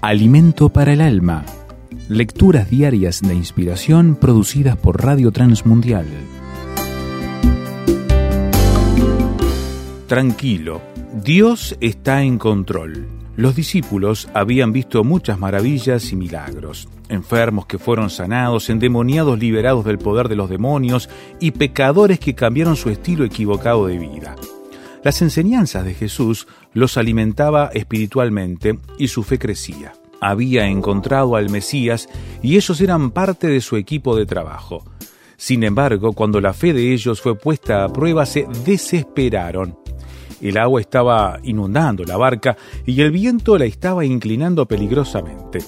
Alimento para el alma. Lecturas diarias de inspiración producidas por Radio Transmundial. Tranquilo, Dios está en control. Los discípulos habían visto muchas maravillas y milagros, enfermos que fueron sanados, endemoniados liberados del poder de los demonios y pecadores que cambiaron su estilo equivocado de vida. Las enseñanzas de Jesús los alimentaba espiritualmente y su fe crecía. Había encontrado al Mesías y ellos eran parte de su equipo de trabajo. Sin embargo, cuando la fe de ellos fue puesta a prueba, se desesperaron. El agua estaba inundando la barca y el viento la estaba inclinando peligrosamente.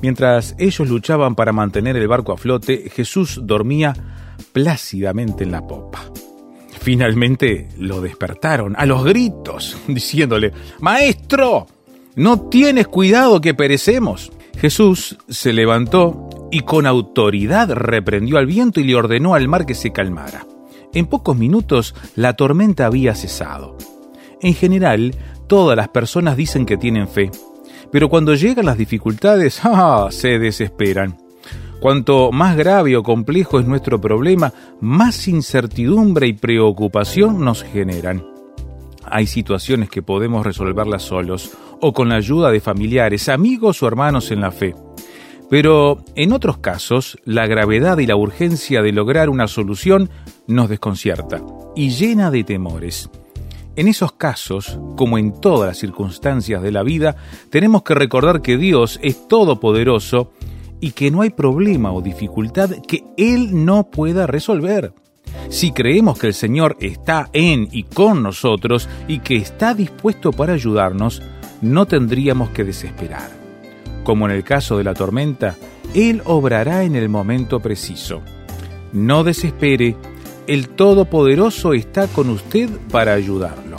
Mientras ellos luchaban para mantener el barco a flote, Jesús dormía plácidamente en la popa. Finalmente lo despertaron a los gritos, diciéndole, Maestro, ¿no tienes cuidado que perecemos? Jesús se levantó y con autoridad reprendió al viento y le ordenó al mar que se calmara. En pocos minutos la tormenta había cesado. En general, todas las personas dicen que tienen fe, pero cuando llegan las dificultades, ¡ah! se desesperan. Cuanto más grave o complejo es nuestro problema, más incertidumbre y preocupación nos generan. Hay situaciones que podemos resolverlas solos o con la ayuda de familiares, amigos o hermanos en la fe. Pero en otros casos, la gravedad y la urgencia de lograr una solución nos desconcierta y llena de temores. En esos casos, como en todas las circunstancias de la vida, tenemos que recordar que Dios es todopoderoso y que no hay problema o dificultad que Él no pueda resolver. Si creemos que el Señor está en y con nosotros y que está dispuesto para ayudarnos, no tendríamos que desesperar. Como en el caso de la tormenta, Él obrará en el momento preciso. No desespere, el Todopoderoso está con usted para ayudarlo.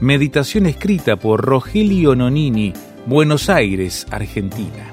Meditación escrita por Rogelio Nonini, Buenos Aires, Argentina.